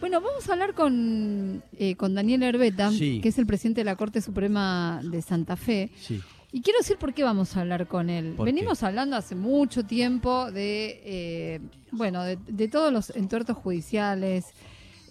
Bueno, vamos a hablar con, eh, con Daniel Herbeta, Sí. que es el presidente de la Corte Suprema de Santa Fe. Sí. Y quiero decir por qué vamos a hablar con él. Venimos hablando hace mucho tiempo de, eh, bueno, de, de todos los entuertos judiciales,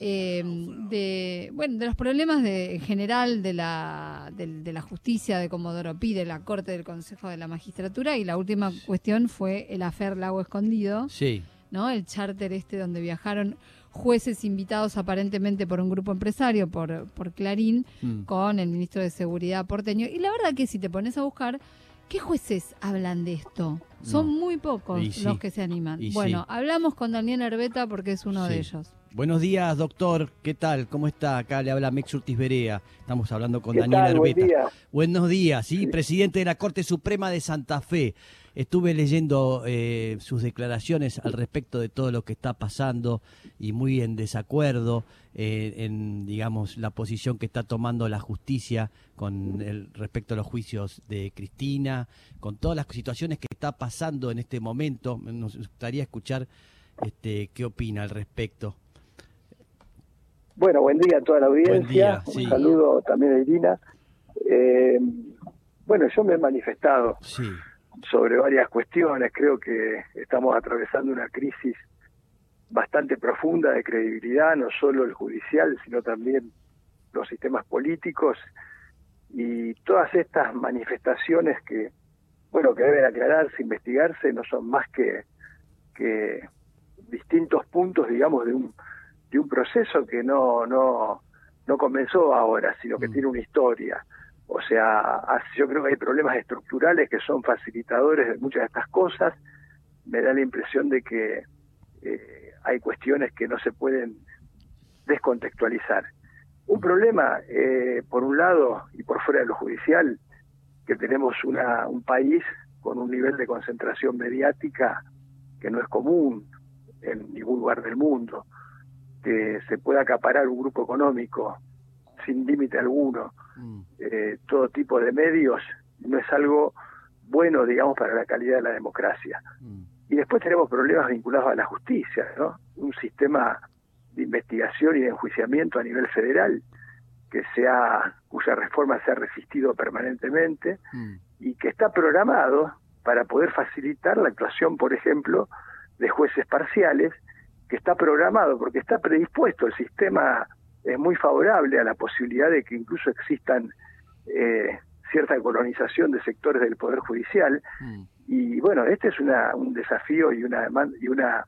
eh, de, bueno, de los problemas de, en general de la, del- de, la justicia, de Comodoro Pi, de la Corte, del Consejo de la Magistratura, y la última cuestión fue el afer Lago Escondido. Sí. ¿no? El charter este donde viajaron jueces invitados aparentemente por un grupo empresario, por, por Clarín, Mm. con el ministro de Seguridad porteño. Y la verdad que si te pones a buscar, ¿qué jueces hablan de esto? Son No. muy pocos Y sí. los que se animan. Y bueno, sí. hablamos con Daniel Herbeta porque es uno de ellos. Buenos días, doctor. ¿Qué tal? ¿Cómo está? Acá le habla Mex Urtiz Berea. Estamos hablando con ¿Qué Daniel tal? Buen Herbeta. día. Buenos días, sí, presidente de la Corte Suprema de Santa Fe. Estuve leyendo eh, sus declaraciones al respecto de todo lo que está pasando y muy en desacuerdo eh, en, digamos, la posición que está tomando la justicia con el respecto a los juicios de Cristina, con todas las situaciones que está pasando en este momento. Nos gustaría escuchar este, qué opina al respecto. Bueno, buen día a toda la audiencia. día, sí. Un saludo también a Irina. Eh, bueno, yo me he manifestado Sí, sobre varias cuestiones. Creo que estamos atravesando una crisis bastante profunda de credibilidad, no solo el judicial, sino también los sistemas políticos y todas estas manifestaciones que, bueno, que deben aclararse, investigarse, no son más que, que distintos puntos, digamos, de un, de un proceso que no, no, no comenzó ahora, sino que Mm. tiene una historia. O sea, yo creo que hay problemas estructurales que son facilitadores de muchas de estas cosas. Me da la impresión de que eh, hay cuestiones que no se pueden descontextualizar. Un problema, eh, por un lado, y por fuera de lo judicial, que tenemos una, un país con un nivel de concentración mediática que no es común en ningún lugar del mundo, que se pueda acaparar un grupo económico sin límite alguno, eh, todo tipo de medios, no es algo bueno, digamos, para la calidad de la democracia. mm, Y después tenemos problemas vinculados a la justicia, ¿no? Un sistema de investigación y de enjuiciamiento a nivel federal que sea, cuya reforma se ha resistido permanentemente mm, y que está programado para poder facilitar la actuación, por ejemplo, de jueces parciales, que está programado porque está predispuesto, el sistema es muy favorable a la posibilidad de que incluso existan eh, cierta colonización de sectores del Poder Judicial, mm. y bueno, este es una, un desafío y una, y una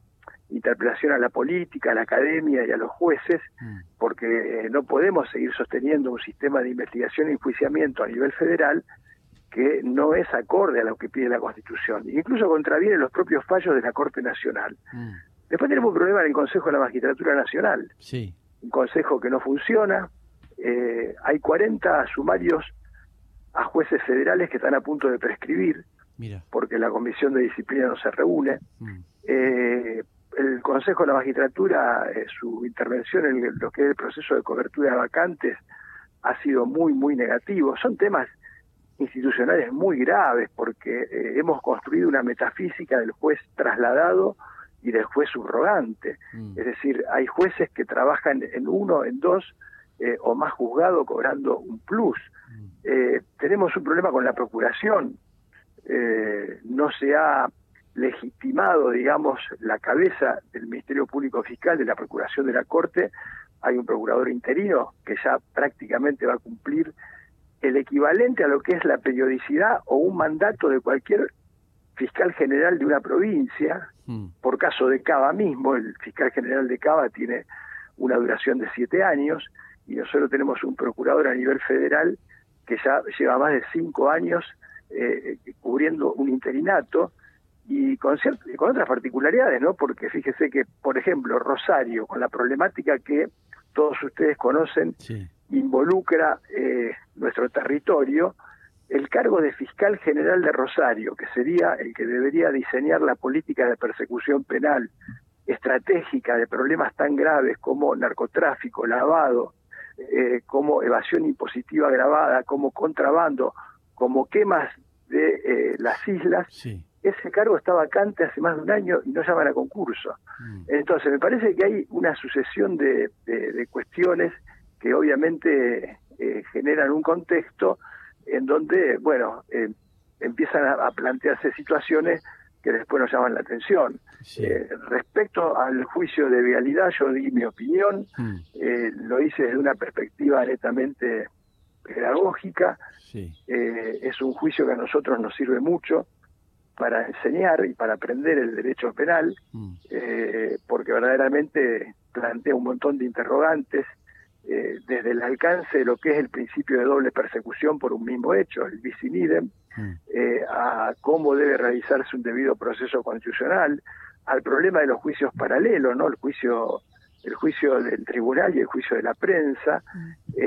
interpelación a la política, a la academia y a los jueces, Mm. porque eh, no podemos seguir sosteniendo un sistema de investigación e enjuiciamiento a nivel federal que no es acorde a lo que pide la Constitución, incluso contraviene los propios fallos de la Corte Nacional. Mm, Después tenemos un problema en el Consejo de la Magistratura Nacional, Sí, un consejo que no funciona, eh, hay 40 sumarios a jueces federales que están a punto de prescribir, mira. porque la Comisión de Disciplina no se reúne. Mm, Eh, el Consejo de la Magistratura, eh, su intervención en lo que es el proceso de cobertura de vacantes ha sido muy, muy negativo. Son temas institucionales muy graves porque hemos construido una metafísica del juez trasladado y del juez subrogante. mm, Es decir, hay jueces que trabajan en uno, en dos eh, o más juzgado cobrando un plus. mm, Eh, tenemos un problema con la procuración. Eh, no se ha legitimado, digamos, la cabeza del Ministerio Público Fiscal de la Procuración de la Corte. Hay un procurador interino que ya prácticamente va a cumplir el equivalente a lo que es la periodicidad o un mandato de cualquier fiscal general de una provincia. mm, Por caso de Cava mismo, el fiscal general de Cava tiene una duración de siete años y nosotros tenemos un procurador a nivel federal que ya lleva más de cinco años eh, cubriendo un interinato y con, con otras particularidades, ¿no? Porque fíjese que, por ejemplo, Rosario, con la problemática que todos ustedes conocen, Sí, involucra eh, nuestro territorio, el cargo de fiscal general de Rosario, que sería el que debería diseñar la política de persecución penal estratégica de problemas tan graves como narcotráfico, lavado, eh, como evasión impositiva agravada, como contrabando, como quemas de eh, las islas, sí. ese cargo está vacante hace más de un año y no llaman a concurso. Mm. Entonces, me parece que hay una sucesión de, cuestiones que obviamente eh, generan un contexto en donde, bueno, eh, empiezan a, plantearse situaciones que después nos llaman la atención. Eh, respecto al juicio de vialidad, yo di mi opinión, mm. lo hice desde una perspectiva netamente pedagógica, es un juicio que a nosotros nos sirve mucho, para enseñar y para aprender el derecho penal, mm. eh, porque verdaderamente plantea un montón de interrogantes eh, desde el alcance de lo que es el principio de doble persecución por un mismo hecho, el bis in idem, mm. eh, a cómo debe realizarse un debido proceso constitucional, al problema de los juicios paralelos, no el juicio el juicio del tribunal y el juicio de la prensa, mm.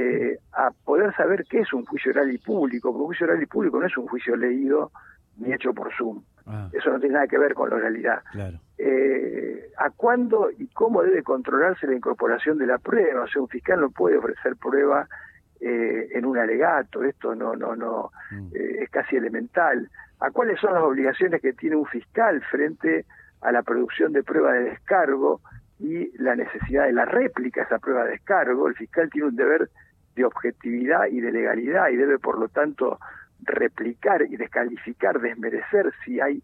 a poder saber qué es un juicio oral y público, porque un juicio oral y público no es un juicio leído ni hecho por Zoom. Ah. Eso no tiene nada que ver con la oralidad. Eh, ¿A cuándo y cómo debe controlarse la incorporación de la prueba? O sea, un fiscal no puede ofrecer prueba eh, en un alegato, esto no, no, no, mm. eh, es casi elemental. ¿A cuáles son las obligaciones que tiene un fiscal frente a la producción de prueba de descargo y la necesidad de la réplica a esa prueba de descargo? El fiscal tiene un deber de objetividad y de legalidad y debe, por lo tanto, replicar y descalificar, desmerecer si hay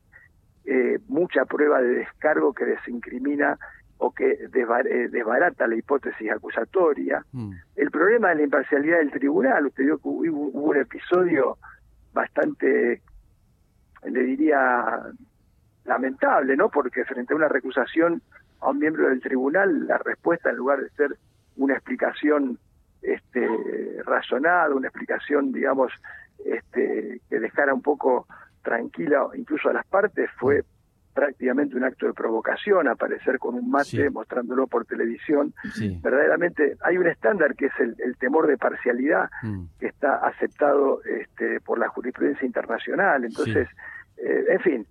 eh, mucha prueba de descargo que desincrimina o que eh, desbarata la hipótesis acusatoria. Mm. El problema de la imparcialidad del tribunal, usted vio que hubo, un episodio bastante, le diría, lamentable, ¿no? Porque frente a una recusación a un miembro del tribunal, la respuesta, en lugar de ser una explicación este, razonada, una explicación, digamos, este, que dejara un poco tranquila incluso a las partes fue prácticamente un acto de provocación, aparecer con un mate mostrándolo por televisión. Verdaderamente hay un estándar que es el, temor de parcialidad mm. que está aceptado este, por la jurisprudencia internacional. Entonces, eh, en fin,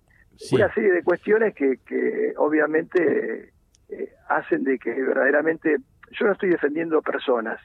una serie de cuestiones que, que obviamente eh, hacen de que verdaderamente yo no estoy defendiendo personas,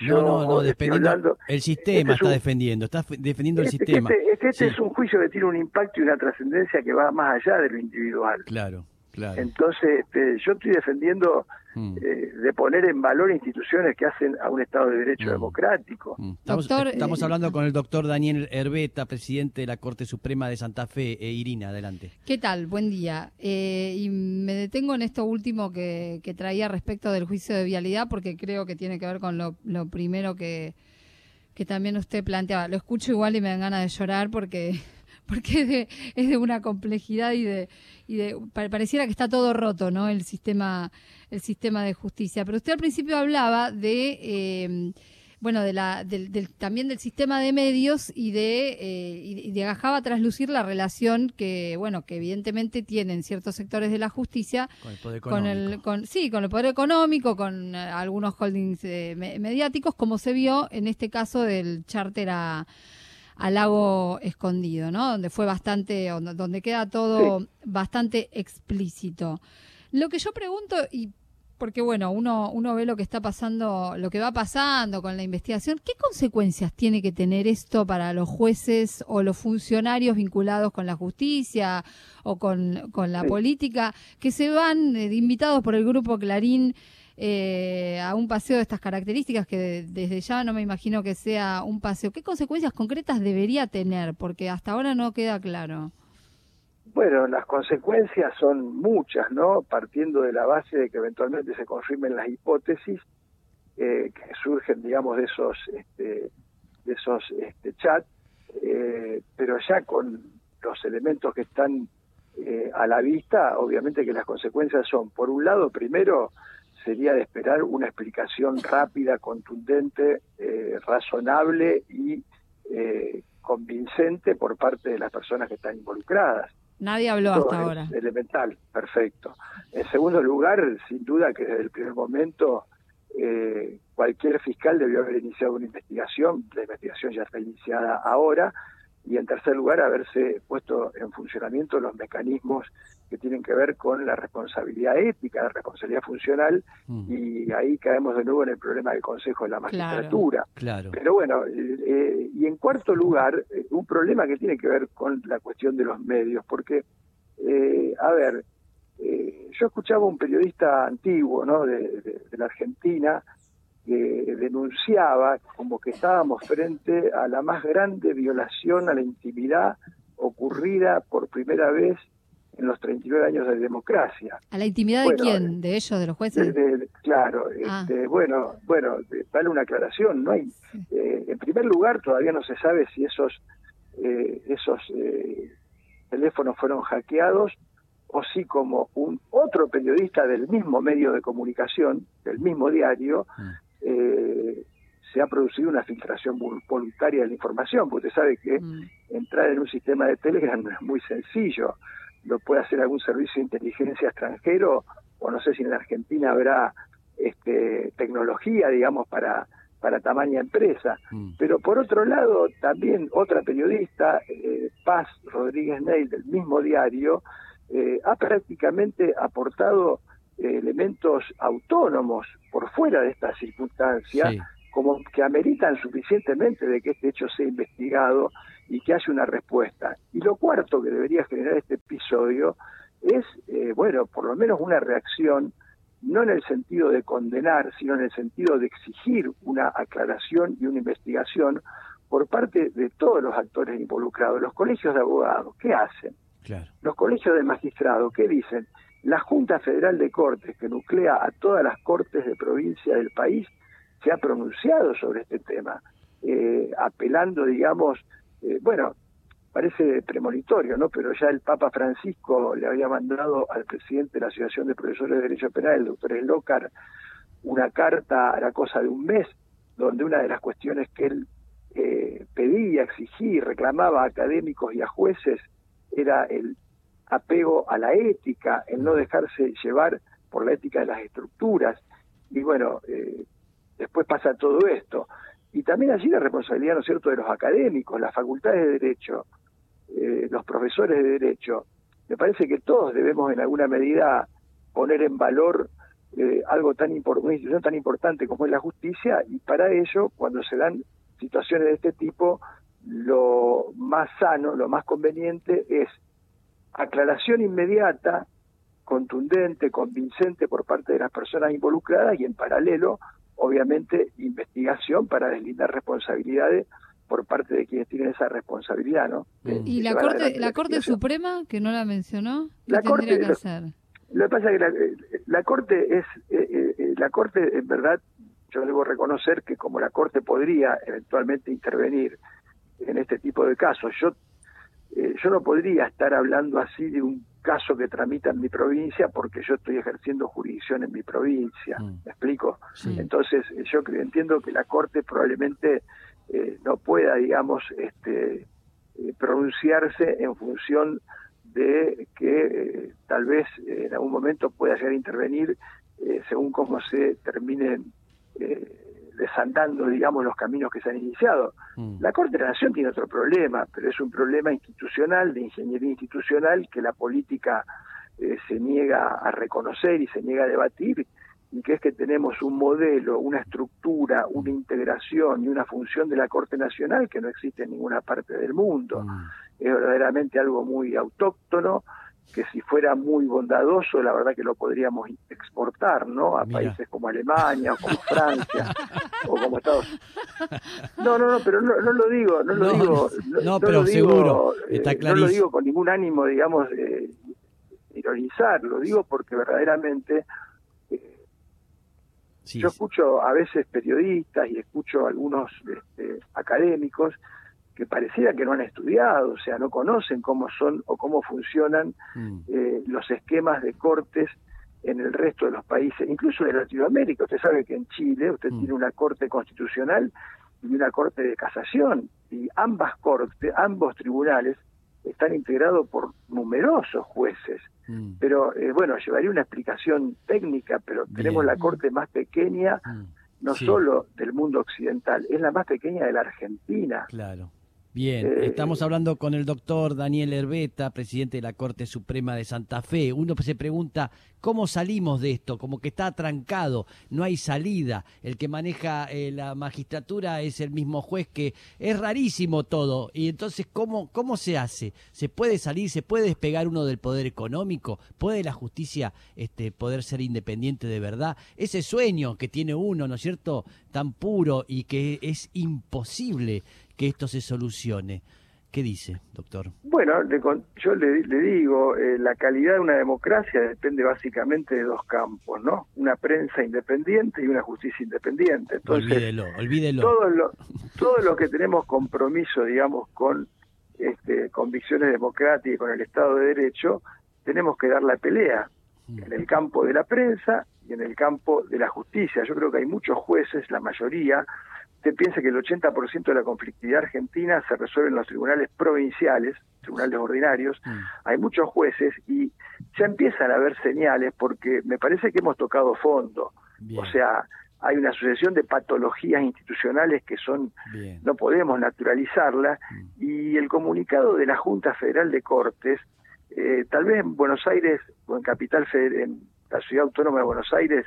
no, no, no, defendiendo el sistema este está defendiendo, está defendiendo el este, sistema. Este, es que este es un juicio que tiene un impacto y una trascendencia que va más allá de lo individual. Claro, claro. Entonces, este, yo estoy defendiendo Mm. Eh, de poner en valor instituciones que hacen a un Estado de Derecho mm. democrático. Mm. Estamos, estamos, hablando con el doctor Daniel Herbeta, presidente de la Corte Suprema de Santa Fe. E Irina, adelante. ¿Qué tal? Buen día. Eh, y me detengo en esto último que, traía respecto del juicio de vialidad, porque creo que tiene que ver con lo, primero que, que también usted planteaba. Lo escucho igual y me dan ganas de llorar porque porque es de, es de una complejidad y de, y de pareciera que está todo roto, ¿no? El sistema, el sistema de justicia. Pero usted al principio hablaba de eh, bueno, de la, del, también del sistema de medios y de, eh, y dejaba traslucir la relación que, bueno, que evidentemente tienen ciertos sectores de la justicia con el poder económico. Con el, sí, con el poder económico, con eh, algunos holdings mediáticos, como se vio en este caso del charter a al lago escondido, ¿no? Donde fue bastante, donde queda todo bastante explícito. Lo que yo pregunto, y porque bueno, uno, uno ve lo que está pasando, lo que va pasando con la investigación, ¿qué consecuencias tiene que tener esto para los jueces o los funcionarios vinculados con la justicia o con, la política que se van eh, invitados por el grupo Clarín eh, a un paseo de estas características que desde ya no me imagino que sea un paseo. ¿Qué consecuencias concretas debería tener? Porque hasta ahora no queda claro. Bueno, las consecuencias son muchas, ¿no? Partiendo de la base de que eventualmente se confirmen las hipótesis eh, que surgen, digamos, de esos, este, de esos este, chats, eh, pero ya con los elementos que están a la vista, obviamente que las consecuencias son, por un lado, primero, sería de esperar una explicación rápida, contundente, eh, razonable y eh, convincente por parte de las personas que están involucradas. Nadie habló hasta ahora. Elemental, perfecto. En segundo lugar, sin duda que desde el primer momento eh, cualquier fiscal debió haber iniciado una investigación, la investigación ya está iniciada ahora, y en tercer lugar haberse puesto en funcionamiento los mecanismos que tienen que ver con la responsabilidad ética, la responsabilidad funcional, mm. y ahí caemos de nuevo en el problema del Consejo de la Magistratura. Claro, Pero bueno, eh, y en cuarto lugar, eh, un problema que tiene que ver con la cuestión de los medios, porque, eh, a ver, eh, yo escuchaba un periodista antiguo ¿no? de, la Argentina que denunciaba como que estábamos frente a la más grande violación a la intimidad ocurrida por primera vez en los 39 años de democracia. ¿A la intimidad de quién? ¿De ellos, de los jueces? claro, ah. este, bueno, bueno, vale una aclaración, no hay, eh, en primer lugar todavía no se sabe si esos, eh, esos eh, teléfonos fueron hackeados o si como un otro periodista del mismo medio de comunicación, del mismo diario, mm. se ha producido una filtración voluntaria de la información, porque usted sabe que mm. entrar en un sistema de Telegram no es muy sencillo lo puede hacer algún servicio de inteligencia extranjero, o no sé si en la Argentina habrá este, tecnología, digamos, para, para tamaña empresa. Mm. Pero por otro lado, también otra periodista, eh, Paz Rodríguez Ney, del mismo diario, eh, ha prácticamente aportado eh, elementos autónomos por fuera de esta circunstancia, como que ameritan suficientemente de que este hecho sea investigado y que haya una respuesta. Y lo cuarto que debería generar este episodio es, eh, bueno, por lo menos una reacción, no en el sentido de condenar, sino en el sentido de exigir una aclaración y una investigación por parte de todos los actores involucrados. Los colegios de abogados, ¿qué hacen? Los colegios de magistrados, ¿qué dicen? La Junta Federal de Cortes, que nuclea a todas las cortes de provincia del país, se ha pronunciado sobre este tema, eh, apelando, digamos, eh, bueno, parece premonitorio, ¿no? Pero ya el Papa Francisco le había mandado al presidente de la Asociación de Profesores de Derecho Penal, el doctor Eslocar, una carta a la cosa de un mes, donde una de las cuestiones que él eh, pedía, exigía reclamaba a académicos y a jueces era el apego a la ética, el no dejarse llevar por la ética de las estructuras. Y bueno, eh, después pasa todo esto. Y también allí la responsabilidad, ¿no es cierto?, de los académicos, las facultades de Derecho, eh, los profesores de Derecho. Me parece que todos debemos en alguna medida poner en valor eh, algo tan una institución tan importante como es la justicia y para ello, cuando se dan situaciones de este tipo, lo más sano, lo más conveniente es aclaración inmediata, contundente, convincente por parte de las personas involucradas y en paralelo obviamente investigación para deslindar responsabilidades por parte de quienes tienen esa responsabilidad, ¿no? ¿Y la Corte, la Corte Suprema, que no la mencionó, qué la tendría corte, que hacer? Lo, que pasa es que la, Corte es, eh, eh, eh, la Corte en verdad, yo debo reconocer que como la Corte podría eventualmente intervenir en este tipo de casos, yo, yo no podría estar hablando así de un caso que tramita en mi provincia porque yo estoy ejerciendo jurisdicción en mi provincia. Mm. ¿Me explico? Entonces, yo entiendo que la Corte probablemente eh, no pueda, digamos, este, eh, pronunciarse en función de que eh, tal vez en algún momento pueda llegar a intervenir según cómo se terminen desandando, digamos, los caminos que se han iniciado. Mm. La Corte de la Nación tiene otro problema, pero es un problema institucional, de ingeniería institucional, que la política eh, se niega a reconocer y se niega a debatir, y que es que tenemos un modelo, una estructura, una integración y una función de la Corte Nacional que no existe en ninguna parte del mundo. Mm. Es verdaderamente algo muy autóctono, que si fuera muy bondadoso, la verdad que lo podríamos exportar, ¿no? A países como Alemania o como Francia o como Estados No, no, no, pero no, no lo digo, no lo digo. No, pero seguro, está clarísimo. No lo digo con ningún ánimo, digamos, de ironizar, lo digo porque verdaderamente eh, yo escucho a veces periodistas y escucho algunos este, académicos que pareciera que no han estudiado, o sea, no conocen cómo son o cómo funcionan mm. eh, los esquemas de cortes en el resto de los países, incluso de Latinoamérica. Usted sabe que en Chile usted mm. tiene una corte constitucional y una corte de casación, y ambas cortes, ambos tribunales están integrados por numerosos jueces. Mm. Pero eh, bueno, llevaría una explicación técnica, pero tenemos la corte más pequeña, no solo del mundo occidental, es la más pequeña de la Argentina. Claro. Bien, Eh, estamos hablando con el doctor Daniel Herbeta, presidente de la Corte Suprema de Santa Fe. Uno se pregunta, ¿cómo salimos de esto? Como que está atrancado, no hay salida. El que maneja eh, la magistratura es el mismo juez que es rarísimo todo. Y entonces, ¿cómo, ¿cómo se hace? ¿Se puede salir? ¿Se puede despegar uno del poder económico? ¿Puede la justicia este, poder ser independiente de verdad? Ese sueño que tiene uno, ¿no es cierto?, tan puro y que es imposible que esto se solucione. ¿Qué dice, doctor? Bueno, le yo le, le digo, eh, la calidad de una democracia depende básicamente de dos campos, ¿no? Una prensa independiente y una justicia independiente. Entonces, olvídelo, olvídelo. todo lo, todo lo que tenemos compromiso, digamos, con este, convicciones democráticas y con el Estado de Derecho, tenemos que dar la pelea Mm. en el campo de la prensa y en el campo de la justicia. Yo creo que hay muchos jueces, la mayoría, usted piensa que el 80% de la conflictividad argentina se resuelve en los tribunales provinciales, tribunales ordinarios, Mm. hay muchos jueces y ya empiezan a haber señales porque me parece que hemos tocado fondo. Bien, O sea, hay una sucesión de patologías institucionales que son bien. no podemos naturalizarla Mm. y el comunicado de la Junta Federal de Cortes eh, tal vez en Buenos Aires o en capital en la ciudad autónoma de Buenos Aires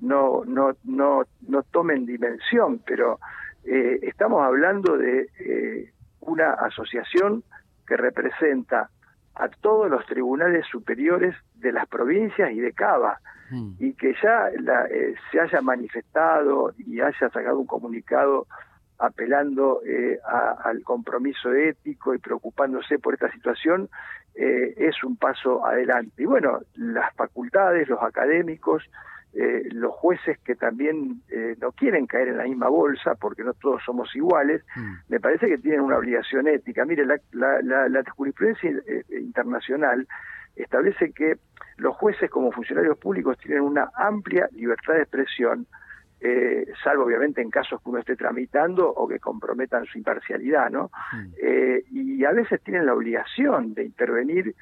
no no no no tomen dimensión pero eh, estamos hablando de eh, una asociación que representa a todos los tribunales superiores de las provincias y de Cava Mm. y que ya la, eh, se haya manifestado y haya sacado un comunicado apelando eh, a- al compromiso ético y preocupándose por esta situación, eh, es un paso adelante. Y bueno, las facultades, los académicos, eh, los jueces que también eh, no quieren caer en la misma bolsa, porque no todos somos iguales, Mm. me parece que tienen una obligación ética. Mire, la, la, la- la jurisprudencia eh, internacional establece que los jueces como funcionarios públicos tienen una amplia libertad de expresión, eh, salvo obviamente en casos que uno esté tramitando o que comprometan su imparcialidad, ¿no? Mm. Y a veces tienen la obligación de intervenir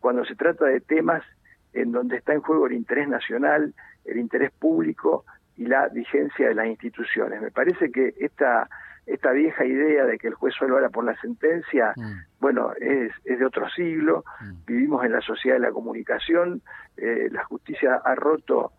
cuando se trata de temas en donde está en juego el interés nacional, el interés público y la vigencia de las instituciones. Me parece que esta esta vieja idea de que el juez solo habla por la sentencia, Mm. bueno, es, es de otro siglo, Mm. vivimos en la sociedad de la comunicación, eh, la justicia ha roto,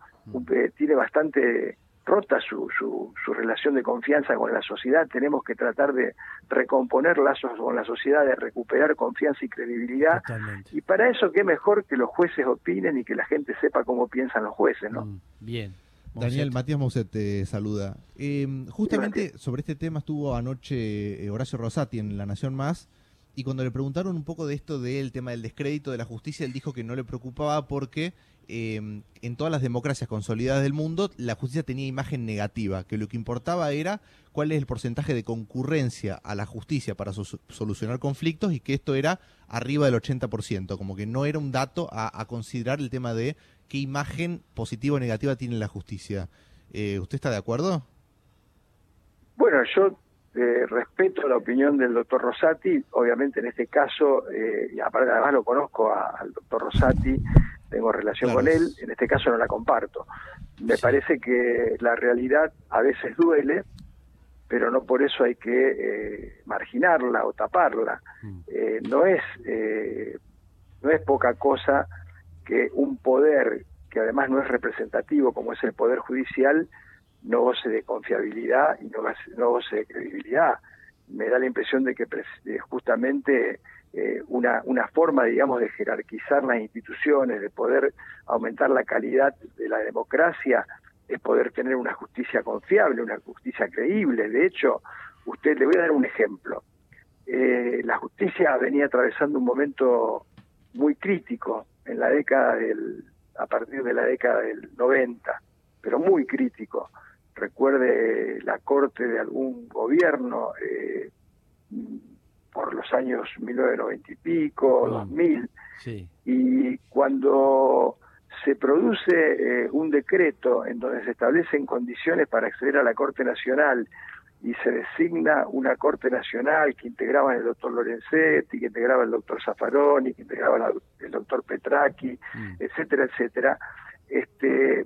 eh, tiene bastante rota su, su, su relación de confianza con la sociedad, tenemos que tratar de recomponer lazos con la sociedad, de recuperar confianza y credibilidad, Totalmente. y para eso qué mejor que los jueces opinen y que la gente sepa cómo piensan los jueces, ¿no? Mm. Bien. Daniel. Matías Mouset te saluda. Eh, justamente sobre este tema estuvo anoche eh, Horacio Rosati en La Nación Más y cuando le preguntaron un poco de esto del tema del descrédito de la justicia, él dijo que no le preocupaba porque eh, en todas las democracias consolidadas del mundo la justicia tenía imagen negativa, que lo que importaba era cuál es el porcentaje de concurrencia a la justicia para so- solucionar conflictos y que esto era arriba del 80%, como que no era un dato a, considerar el tema de qué imagen positiva o negativa tiene la justicia. Eh, ¿Usted está de acuerdo? Bueno, yo eh, respeto la opinión del doctor Rosati, obviamente en este caso, eh, además lo conozco al doctor Rosati, tengo relación Claro, con él, en este caso no la comparto. Me Sí. parece que la realidad a veces duele, pero no por eso hay que eh, marginarla o taparla. Mm. Eh, no es eh, no es poca cosa que un poder que además no es representativo como es el poder judicial no goce de confiabilidad y no goce, no goce de credibilidad. Me da la impresión de que justamente eh, una, una forma, digamos, de jerarquizar las instituciones, de poder aumentar la calidad de la democracia, es poder tener una justicia confiable, una justicia creíble. De hecho, usted le voy a dar un ejemplo. Eh, la justicia venía atravesando un momento muy crítico en la década del, a partir de la década del 90, pero muy crítico. Recuerde la corte de algún gobierno eh, por los años 1990 y pico, Mm. 2000, Sí. y cuando se produce eh, un decreto en donde se establecen condiciones para acceder a la Corte Nacional y se designa una Corte Nacional que integraba el doctor Lorenzetti, que integraba el doctor Zaffaroni, que integraba la- el doctor Petraki, Mm. etcétera, etcétera, este,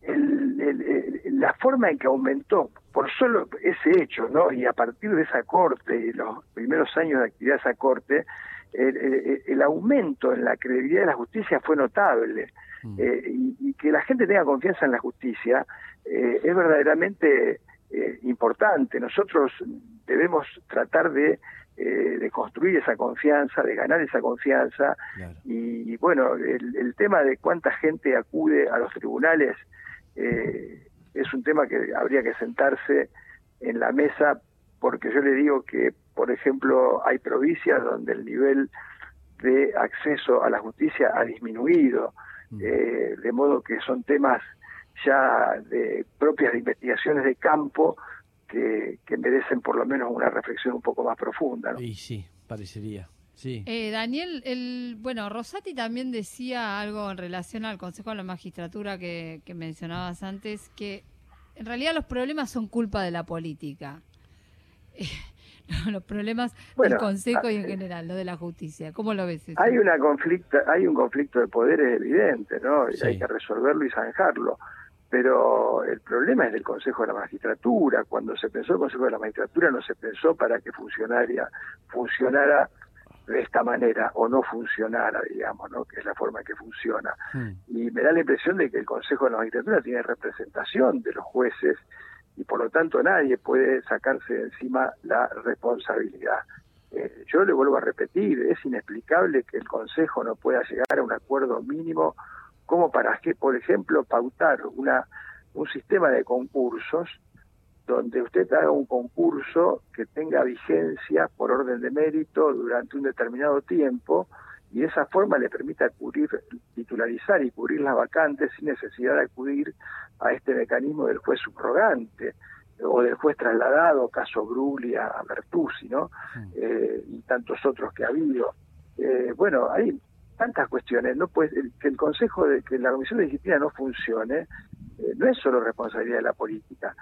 el- el- el- la forma en que aumentó por solo ese hecho, ¿no? Y a partir de esa corte y los primeros años de actividad de esa corte, el, aumento en la credibilidad de la justicia fue notable. Mm. Eh, y, que la gente tenga confianza en la justicia eh, es verdaderamente eh, importante. Nosotros debemos tratar de, de, construir esa confianza, de ganar esa confianza. Y, bueno, el, tema de cuánta gente acude a los tribunales es un tema que habría que sentarse en la mesa porque yo le digo que, por ejemplo, hay provincias donde el nivel de acceso a la justicia ha disminuido, mm. eh, de modo que son temas ya de propias de investigaciones de campo que, merecen por lo menos una reflexión un poco más profunda. Y sí, parecería. Sí. Eh, Daniel, el, bueno, Rosati también decía algo en relación al Consejo de la Magistratura que, que mencionabas antes, que en realidad los problemas son culpa de la política. los problemas del Consejo y en ah, general, lo de la justicia. ¿Cómo lo ves? Hay una conflicto, hay un conflicto de poderes evidente, ¿no? Y hay que resolverlo y zanjarlo. Pero el problema es del Consejo de la Magistratura. Cuando se pensó el Consejo de la Magistratura no se pensó para que funcionaria, funcionara de esta manera o no funcionara, digamos, ¿no? que es la forma en que funciona. Hmm. Y me da la impresión de que el Consejo de la Magistratura tiene representación de los jueces y por lo tanto nadie puede sacarse de encima la responsabilidad. Eh, yo le vuelvo a repetir, es inexplicable que el Consejo no pueda llegar a un acuerdo mínimo como para que, por ejemplo, pautar una un sistema de concursos donde usted haga un concurso que tenga vigencia por orden de mérito durante un determinado tiempo y de esa forma le permita cubrir, titularizar y cubrir las vacantes sin necesidad de acudir a este mecanismo del juez subrogante o del juez trasladado, caso Bruglia a Bertuzzi, ¿no? Eh, y tantos otros que ha habido. Eh, bueno, hay tantas cuestiones, no pues que el Consejo de que la Comisión de Disciplina no funcione eh, no es solo responsabilidad de la política.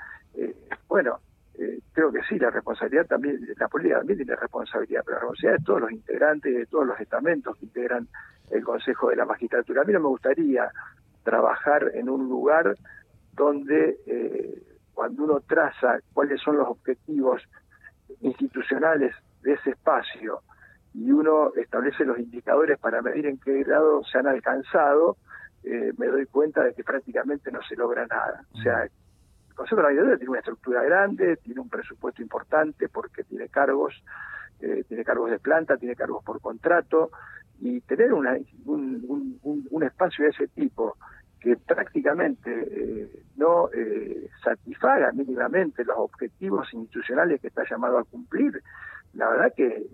Bueno, eh, creo que sí, la responsabilidad también, la política también tiene responsabilidad, pero la responsabilidad de todos los integrantes, de todos los estamentos que integran el Consejo de la Magistratura. A mí no me gustaría trabajar en un lugar donde eh, cuando uno traza cuáles son los objetivos institucionales de ese espacio y uno establece los indicadores para medir en qué grado se han alcanzado, eh, me doy cuenta de que prácticamente no se logra nada. O sea, el Consejo Magistratura tiene una estructura grande, tiene un presupuesto importante porque tiene cargos, eh, tiene cargos de planta, tiene cargos por contrato, y tener una, un, espacio de ese tipo que prácticamente eh, no eh, satisfaga mínimamente los objetivos institucionales que está llamado a cumplir, la verdad que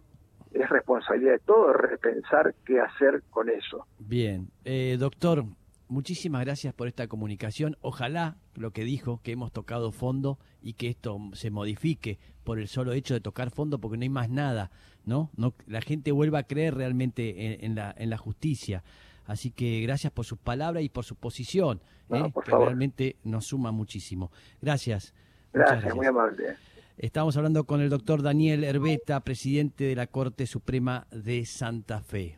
es responsabilidad de todos repensar qué hacer con eso. Bien, eh, doctor, muchísimas gracias por esta comunicación. Ojalá lo que dijo, que hemos tocado fondo y que esto se modifique por el solo hecho de tocar fondo, porque no hay más nada, ¿no? no la gente vuelva a creer realmente en, la, en la justicia. Así que gracias por sus palabras y por su posición, ¿eh? que realmente nos suma muchísimo. Gracias. Gracias, gracias, muy amable. Estamos hablando con el doctor Daniel Herbeta, presidente de la Corte Suprema de Santa Fe.